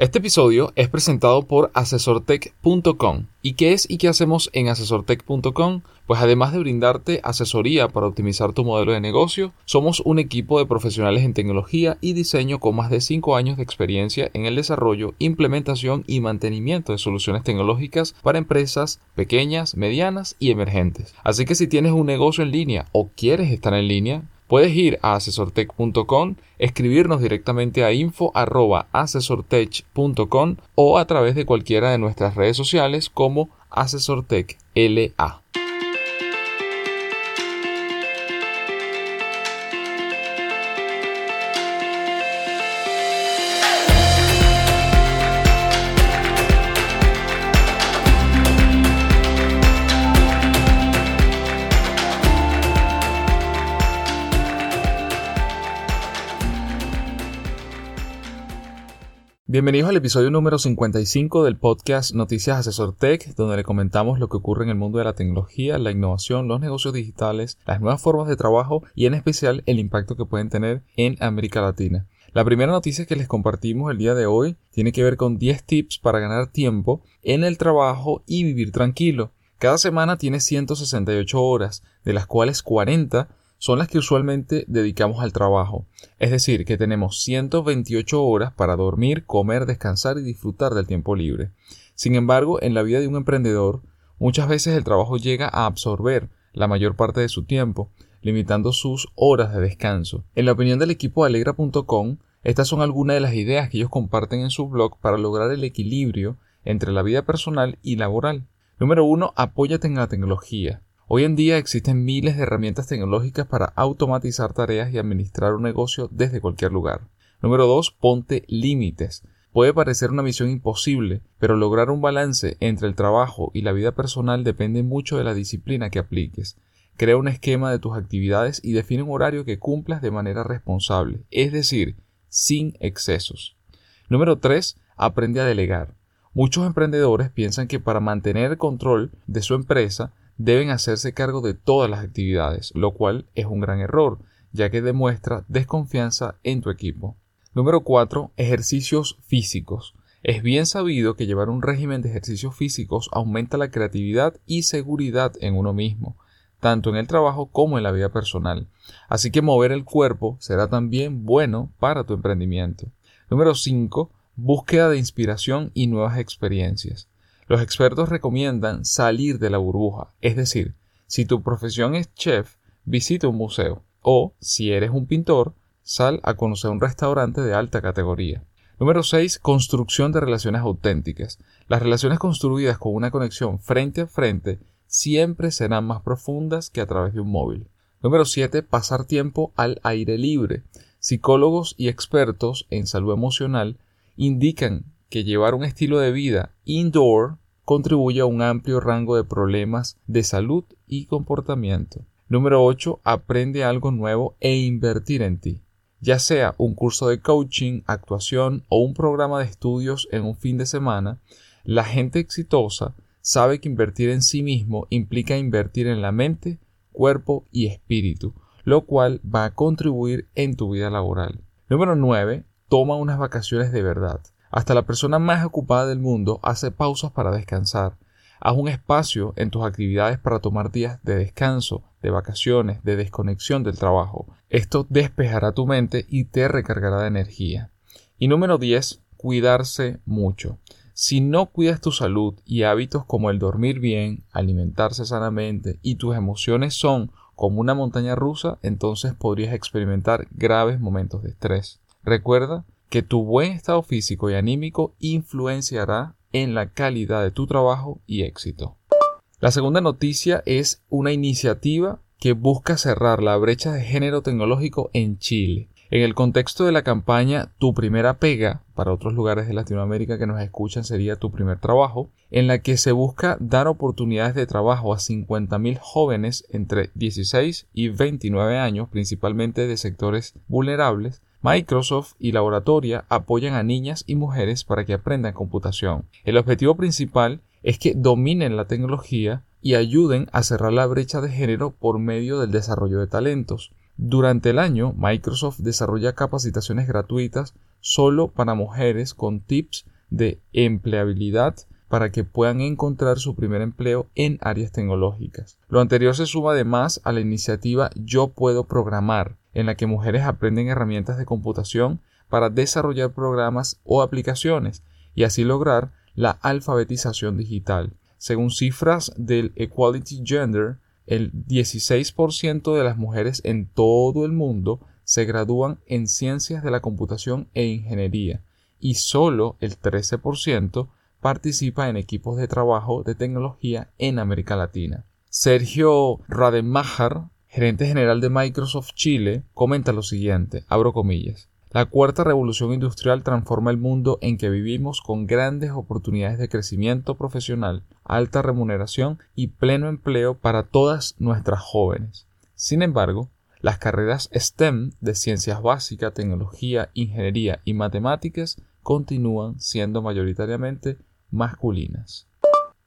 Este episodio es presentado por asesortech.com. ¿Y qué es y qué hacemos en asesortech.com? Pues además de brindarte asesoría para optimizar tu modelo de negocio, somos un equipo de profesionales en tecnología y diseño con más de 5 años de experiencia en el desarrollo, implementación y mantenimiento de soluciones tecnológicas para empresas pequeñas, medianas y emergentes. Así que si tienes un negocio en línea o quieres estar en línea, Puedes ir a asesortech.com, escribirnos directamente a info@asesortech.com o a través de cualquiera de nuestras redes sociales como Asesortech Bienvenidos al episodio número 55 del podcast Noticias Asesor Tech, donde le comentamos lo que ocurre en el mundo de la tecnología, la innovación, los negocios digitales, las nuevas formas de trabajo y en especial el impacto que pueden tener en América Latina. La primera noticia que les compartimos el día de hoy tiene que ver con 10 tips para ganar tiempo en el trabajo y vivir tranquilo. Cada semana tiene 168 horas, de las cuales 40 son las que usualmente dedicamos al trabajo. Es decir, que tenemos 128 horas para dormir, comer, descansar y disfrutar del tiempo libre. Sin embargo, en la vida de un emprendedor, muchas veces el trabajo llega a absorber la mayor parte de su tiempo, limitando sus horas de descanso. En la opinión del equipo alegra.com, estas son algunas de las ideas que ellos comparten en su blog para lograr el equilibrio entre la vida personal y laboral. Número 1. Apóyate en la tecnología. Hoy en día existen miles de herramientas tecnológicas para automatizar tareas y administrar un negocio desde cualquier lugar. Número 2. Ponte límites. Puede parecer una misión imposible, pero lograr un balance entre el trabajo y la vida personal depende mucho de la disciplina que apliques. Crea un esquema de tus actividades y define un horario que cumplas de manera responsable, es decir, sin excesos. Número 3. Aprende a delegar. Muchos emprendedores piensan que para mantener el control de su empresa deben hacerse cargo de todas las actividades, lo cual es un gran error, ya que demuestra desconfianza en tu equipo. Número 4. Ejercicios físicos. Es bien sabido que llevar un régimen de ejercicios físicos aumenta la creatividad y seguridad en uno mismo, tanto en el trabajo como en la vida personal. Así que mover el cuerpo será también bueno para tu emprendimiento. Número 5. Búsqueda de inspiración y nuevas experiencias. Los expertos recomiendan salir de la burbuja, es decir, si tu profesión es chef, visita un museo o, si eres un pintor, sal a conocer un restaurante de alta categoría. Número 6. Construcción de relaciones auténticas. Las relaciones construidas con una conexión frente a frente siempre serán más profundas que a través de un móvil. Número 7. Pasar tiempo al aire libre. Psicólogos y expertos en salud emocional indican que llevar un estilo de vida indoor contribuye a un amplio rango de problemas de salud y comportamiento. Número 8. Aprende algo nuevo e invertir en ti. Ya sea un curso de coaching, actuación o un programa de estudios en un fin de semana, la gente exitosa sabe que invertir en sí mismo implica invertir en la mente, cuerpo y espíritu, lo cual va a contribuir en tu vida laboral. Número 9. Toma unas vacaciones de verdad. Hasta la persona más ocupada del mundo hace pausas para descansar. Haz un espacio en tus actividades para tomar días de descanso, de vacaciones, de desconexión del trabajo. Esto despejará tu mente y te recargará de energía. Y número 10. Cuidarse mucho. Si no cuidas tu salud y hábitos como el dormir bien, alimentarse sanamente y tus emociones son como una montaña rusa, entonces podrías experimentar graves momentos de estrés. Recuerda que tu buen estado físico y anímico influenciará en la calidad de tu trabajo y éxito. La segunda noticia es una iniciativa que busca cerrar la brecha de género tecnológico en Chile. En el contexto de la campaña Tu primera pega, para otros lugares de Latinoamérica que nos escuchan sería tu primer trabajo, en la que se busca dar oportunidades de trabajo a 50.000 jóvenes entre 16 y 29 años, principalmente de sectores vulnerables, Microsoft y Laboratoria apoyan a niñas y mujeres para que aprendan computación. El objetivo principal es que dominen la tecnología y ayuden a cerrar la brecha de género por medio del desarrollo de talentos. Durante el año, Microsoft desarrolla capacitaciones gratuitas solo para mujeres con tips de empleabilidad para que puedan encontrar su primer empleo en áreas tecnológicas. Lo anterior se suma además a la iniciativa Yo puedo programar, en la que mujeres aprenden herramientas de computación para desarrollar programas o aplicaciones y así lograr la alfabetización digital. Según cifras del Equality Gender, el 16% de las mujeres en todo el mundo se gradúan en ciencias de la computación e ingeniería y solo el 13% participa en equipos de trabajo de tecnología en América Latina. Sergio Rademacher, gerente general de Microsoft Chile, comenta lo siguiente, abro comillas. La cuarta revolución industrial transforma el mundo en que vivimos con grandes oportunidades de crecimiento profesional, alta remuneración y pleno empleo para todas nuestras jóvenes. Sin embargo, las carreras STEM de ciencias básicas, tecnología, ingeniería y matemáticas continúan siendo mayoritariamente masculinas.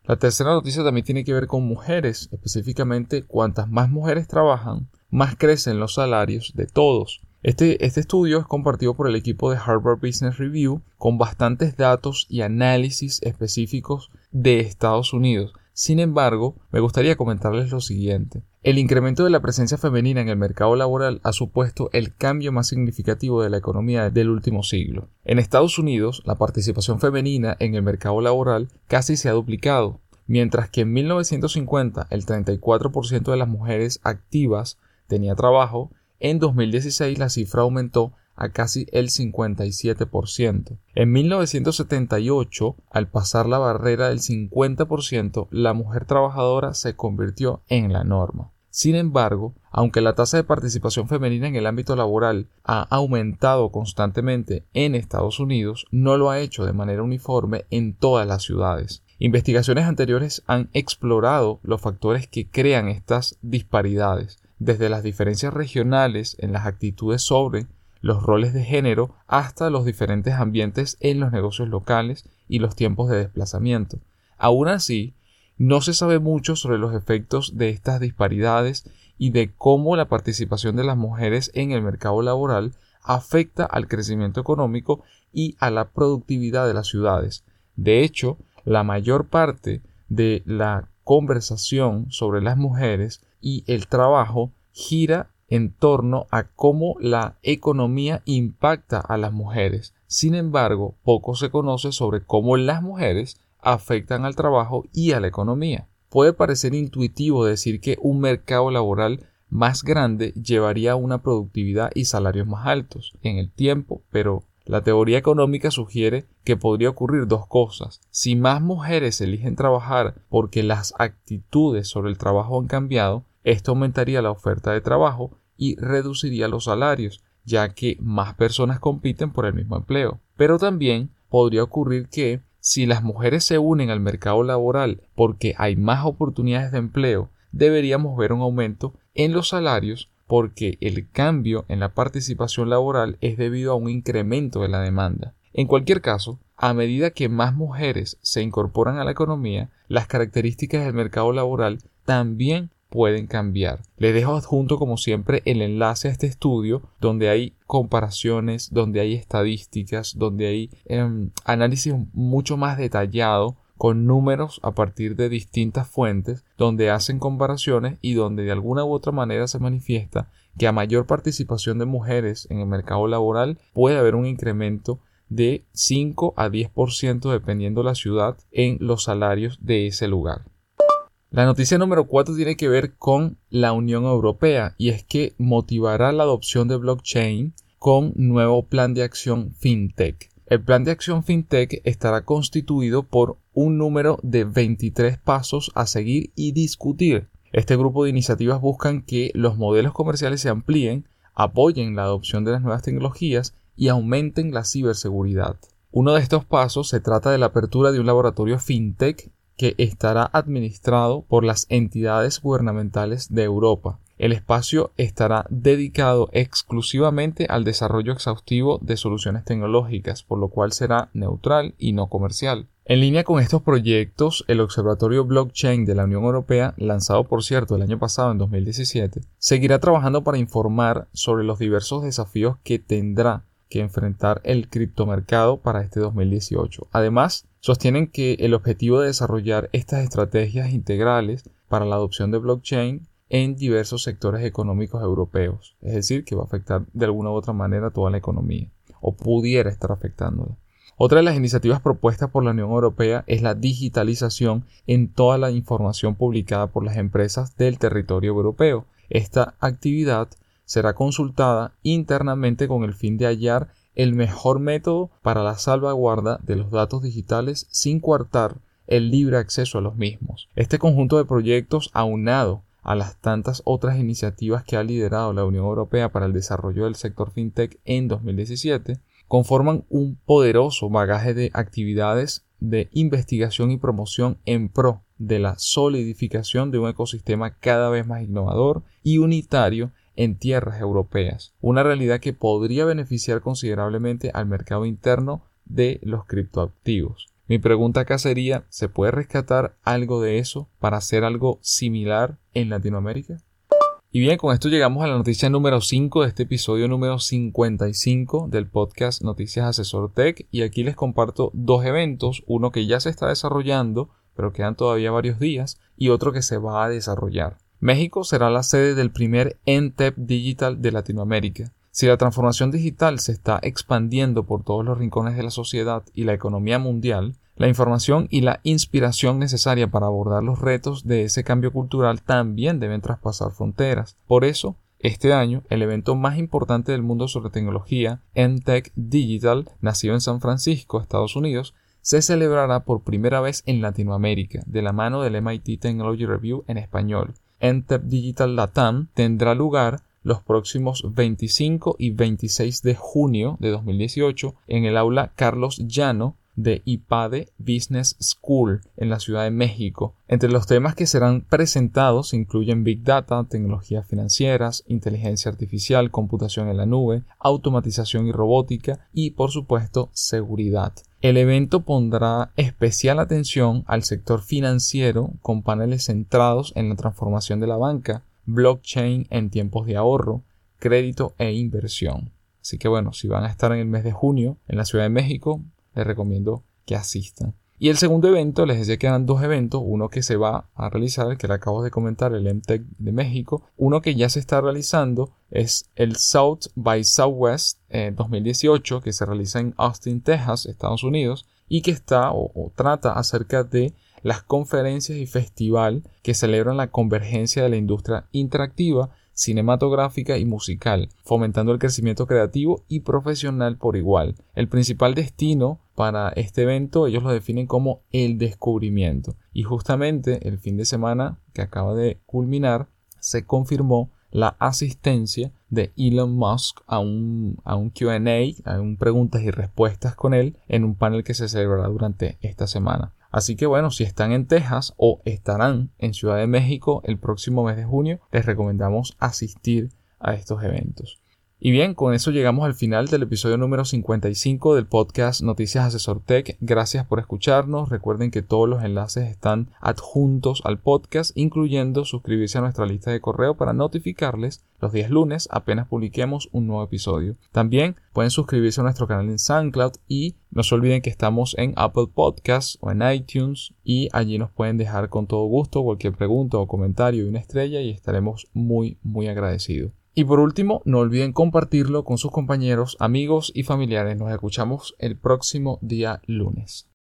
La tercera noticia también tiene que ver con mujeres, específicamente cuantas más mujeres trabajan, más crecen los salarios de todos. Este, este, estudio es compartido por el equipo de Harvard Business Review con bastantes datos y análisis específicos de Estados Unidos. Sin embargo, me gustaría comentarles lo siguiente. El incremento de la presencia femenina en el mercado laboral ha supuesto el cambio más significativo de la economía del último siglo. En Estados Unidos, la participación femenina en el mercado laboral casi se ha duplicado, mientras que en 1950 el 34% de las mujeres activas tenía trabajo, en 2016 la cifra aumentó a casi el 57%. En 1978, al pasar la barrera del 50%, la mujer trabajadora se convirtió en la norma. Sin embargo, aunque la tasa de participación femenina en el ámbito laboral ha aumentado constantemente en Estados Unidos, no lo ha hecho de manera uniforme en todas las ciudades. Investigaciones anteriores han explorado los factores que crean estas disparidades, desde las diferencias regionales en las actitudes sobre los roles de género hasta los diferentes ambientes en los negocios locales y los tiempos de desplazamiento. Aún así, no se sabe mucho sobre los efectos de estas disparidades y de cómo la participación de las mujeres en el mercado laboral afecta al crecimiento económico y a la productividad de las ciudades. De hecho, la mayor parte de la conversación sobre las mujeres y el trabajo gira en torno a cómo la economía impacta a las mujeres. Sin embargo, poco se conoce sobre cómo las mujeres afectan al trabajo y a la economía. Puede parecer intuitivo decir que un mercado laboral más grande llevaría a una productividad y salarios más altos en el tiempo, pero la teoría económica sugiere que podría ocurrir dos cosas. Si más mujeres eligen trabajar porque las actitudes sobre el trabajo han cambiado, esto aumentaría la oferta de trabajo y reduciría los salarios, ya que más personas compiten por el mismo empleo. Pero también podría ocurrir que si las mujeres se unen al mercado laboral porque hay más oportunidades de empleo, deberíamos ver un aumento en los salarios porque el cambio en la participación laboral es debido a un incremento de la demanda. En cualquier caso, a medida que más mujeres se incorporan a la economía, las características del mercado laboral también pueden cambiar. Les dejo adjunto como siempre el enlace a este estudio donde hay comparaciones, donde hay estadísticas, donde hay em, análisis mucho más detallado con números a partir de distintas fuentes, donde hacen comparaciones y donde de alguna u otra manera se manifiesta que a mayor participación de mujeres en el mercado laboral puede haber un incremento de 5 a 10% dependiendo la ciudad en los salarios de ese lugar. La noticia número 4 tiene que ver con la Unión Europea y es que motivará la adopción de blockchain con nuevo plan de acción FinTech. El plan de acción FinTech estará constituido por un número de 23 pasos a seguir y discutir. Este grupo de iniciativas buscan que los modelos comerciales se amplíen, apoyen la adopción de las nuevas tecnologías y aumenten la ciberseguridad. Uno de estos pasos se trata de la apertura de un laboratorio FinTech que estará administrado por las entidades gubernamentales de Europa. El espacio estará dedicado exclusivamente al desarrollo exhaustivo de soluciones tecnológicas, por lo cual será neutral y no comercial. En línea con estos proyectos, el Observatorio Blockchain de la Unión Europea, lanzado por cierto el año pasado en 2017, seguirá trabajando para informar sobre los diversos desafíos que tendrá que enfrentar el criptomercado para este 2018. Además, sostienen que el objetivo de desarrollar estas estrategias integrales para la adopción de blockchain en diversos sectores económicos europeos, es decir, que va a afectar de alguna u otra manera toda la economía, o pudiera estar afectándola. Otra de las iniciativas propuestas por la Unión Europea es la digitalización en toda la información publicada por las empresas del territorio europeo. Esta actividad será consultada internamente con el fin de hallar el mejor método para la salvaguarda de los datos digitales sin coartar el libre acceso a los mismos. Este conjunto de proyectos aunado a las tantas otras iniciativas que ha liderado la Unión Europea para el desarrollo del sector fintech en 2017 conforman un poderoso bagaje de actividades de investigación y promoción en pro de la solidificación de un ecosistema cada vez más innovador y unitario en tierras europeas, una realidad que podría beneficiar considerablemente al mercado interno de los criptoactivos. Mi pregunta acá sería, ¿se puede rescatar algo de eso para hacer algo similar en Latinoamérica? Y bien, con esto llegamos a la noticia número 5 de este episodio número 55 del podcast Noticias Asesor Tech y aquí les comparto dos eventos, uno que ya se está desarrollando, pero quedan todavía varios días, y otro que se va a desarrollar. México será la sede del primer NTEP Digital de Latinoamérica. Si la transformación digital se está expandiendo por todos los rincones de la sociedad y la economía mundial, la información y la inspiración necesaria para abordar los retos de ese cambio cultural también deben traspasar fronteras. Por eso, este año, el evento más importante del mundo sobre tecnología, NTech Digital, nacido en San Francisco, Estados Unidos, se celebrará por primera vez en Latinoamérica, de la mano del MIT Technology Review en español. NTech Digital Latam tendrá lugar los próximos 25 y 26 de junio de 2018 en el aula Carlos Llano de IPADE Business School en la Ciudad de México. Entre los temas que serán presentados incluyen Big Data, tecnologías financieras, inteligencia artificial, computación en la nube, automatización y robótica y, por supuesto, seguridad. El evento pondrá especial atención al sector financiero con paneles centrados en la transformación de la banca, blockchain en tiempos de ahorro, crédito e inversión. Así que bueno, si van a estar en el mes de junio en la Ciudad de México, les recomiendo que asistan. Y el segundo evento, les decía que eran dos eventos, uno que se va a realizar, que le acabo de comentar, el MTEC de México, uno que ya se está realizando es el South by Southwest 2018, eh, que se realiza en Austin, Texas, Estados Unidos, y que está o trata acerca de las conferencias y festival que celebran la convergencia de la industria interactiva cinematográfica y musical, fomentando el crecimiento creativo y profesional por igual. El principal destino para este evento ellos lo definen como el descubrimiento. Y justamente el fin de semana que acaba de culminar se confirmó la asistencia de Elon Musk a un, a un QA, a un preguntas y respuestas con él en un panel que se celebrará durante esta semana. Así que bueno, si están en Texas o estarán en Ciudad de México el próximo mes de junio, les recomendamos asistir a estos eventos. Y bien, con eso llegamos al final del episodio número 55 del podcast Noticias Asesor Tech. Gracias por escucharnos. Recuerden que todos los enlaces están adjuntos al podcast, incluyendo suscribirse a nuestra lista de correo para notificarles los días lunes apenas publiquemos un nuevo episodio. También pueden suscribirse a nuestro canal en SoundCloud y no se olviden que estamos en Apple Podcasts o en iTunes y allí nos pueden dejar con todo gusto cualquier pregunta o comentario y una estrella y estaremos muy muy agradecidos. Y por último, no olviden compartirlo con sus compañeros, amigos y familiares. Nos escuchamos el próximo día lunes.